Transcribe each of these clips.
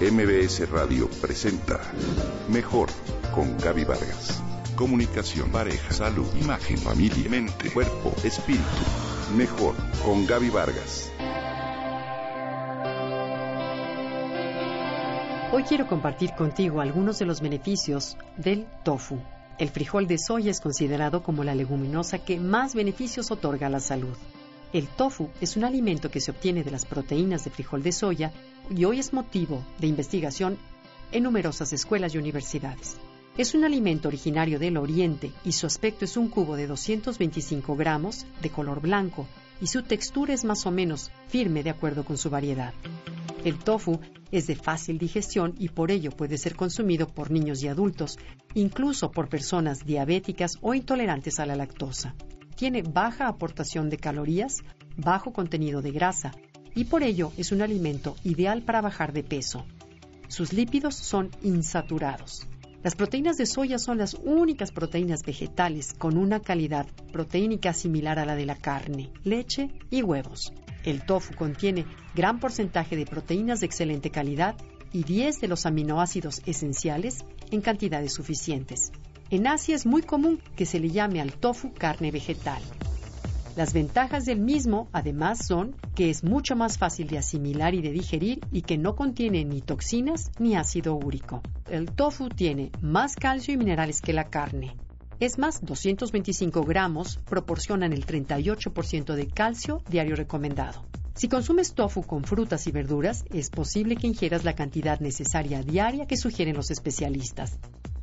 MBS Radio presenta Mejor con Gaby Vargas. Comunicación, pareja, salud, imagen, familia, mente, cuerpo, espíritu. Mejor con Gaby Vargas. Hoy quiero compartir contigo algunos de los beneficios del tofu. El frijol de soya es considerado como la leguminosa que más beneficios otorga a la salud. El tofu es un alimento que se obtiene de las proteínas de frijol de soya y hoy es motivo de investigación en numerosas escuelas y universidades. Es un alimento originario del Oriente y su aspecto es un cubo de 225 gramos de color blanco y su textura es más o menos firme de acuerdo con su variedad. El tofu es de fácil digestión y por ello puede ser consumido por niños y adultos, incluso por personas diabéticas o intolerantes a la lactosa. Tiene baja aportación de calorías, bajo contenido de grasa y por ello es un alimento ideal para bajar de peso. Sus lípidos son insaturados. Las proteínas de soya son las únicas proteínas vegetales con una calidad proteínica similar a la de la carne, leche y huevos. El tofu contiene gran porcentaje de proteínas de excelente calidad y 10 de los aminoácidos esenciales en cantidades suficientes. En Asia es muy común que se le llame al tofu carne vegetal. Las ventajas del mismo, además, son que es mucho más fácil de asimilar y de digerir y que no contiene ni toxinas ni ácido úrico. El tofu tiene más calcio y minerales que la carne. Es más, 225 gramos proporcionan el 38% de calcio diario recomendado. Si consumes tofu con frutas y verduras, es posible que ingieras la cantidad necesaria diaria que sugieren los especialistas.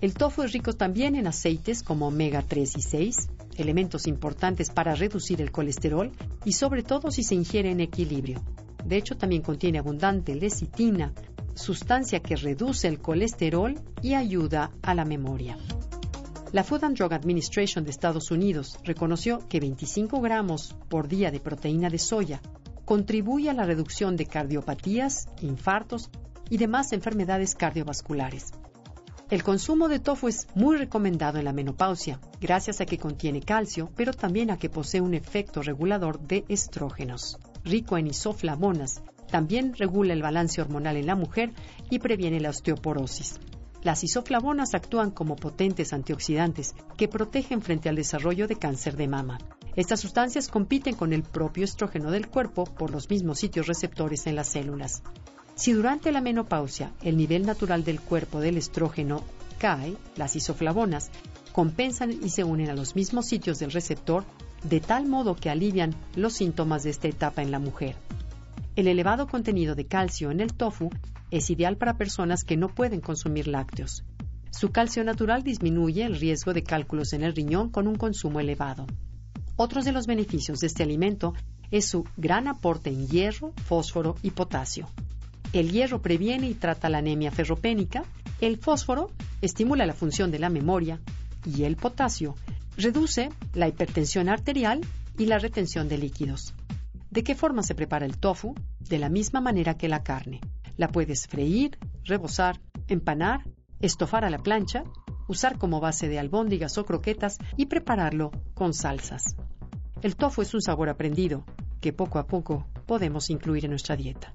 El tofu es rico también en aceites como omega 3 y 6, elementos importantes para reducir el colesterol y sobre todo si se ingiere en equilibrio. De hecho, también contiene abundante lecitina, sustancia que reduce el colesterol y ayuda a la memoria. La Food and Drug Administration de Estados Unidos reconoció que 25 gramos por día de proteína de soya contribuye a la reducción de cardiopatías, infartos y demás enfermedades cardiovasculares. El consumo de tofu es muy recomendado en la menopausia, gracias a que contiene calcio, pero también a que posee un efecto regulador de estrógenos. Rico en isoflavonas, también regula el balance hormonal en la mujer y previene la osteoporosis. Las isoflavonas actúan como potentes antioxidantes que protegen frente al desarrollo de cáncer de mama. Estas sustancias compiten con el propio estrógeno del cuerpo por los mismos sitios receptores en las células. Si durante la menopausia el nivel natural del cuerpo del estrógeno cae, las isoflavonas compensan y se unen a los mismos sitios del receptor de tal modo que alivian los síntomas de esta etapa en la mujer. El elevado contenido de calcio en el tofu es ideal para personas que no pueden consumir lácteos. Su calcio natural disminuye el riesgo de cálculos en el riñón con un consumo elevado. Otros de los beneficios de este alimento es su gran aporte en hierro, fósforo y potasio. El hierro previene y trata la anemia ferropénica, el fósforo estimula la función de la memoria y el potasio reduce la hipertensión arterial y la retención de líquidos. ¿De qué forma se prepara el tofu? De la misma manera que la carne. La puedes freír, rebozar, empanar, estofar a la plancha, usar como base de albóndigas o croquetas y prepararlo con salsas. El tofu es un sabor aprendido que poco a poco podemos incluir en nuestra dieta.